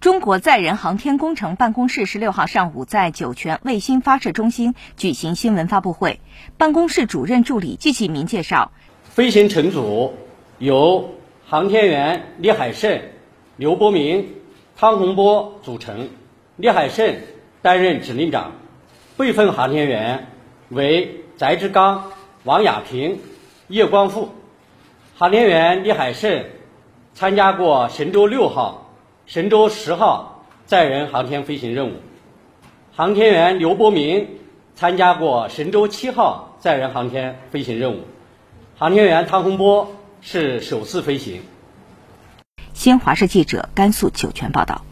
中国载人航天工程办公室十六号上午在酒泉卫星发射中心举行新闻发布会。办公室主任助理季启明介绍，飞行乘组由航天员李海胜、刘伯明、汤洪波组成，李海胜担任指令长，备份航天员为翟志刚、王亚平、叶光富。航天员李海胜参加过神舟六号。神舟十号载人航天飞行任务，航天员刘伯明参加过神舟七号载人航天飞行任务，航天员汤洪波是首次飞行。新华社记者甘肃酒泉报道。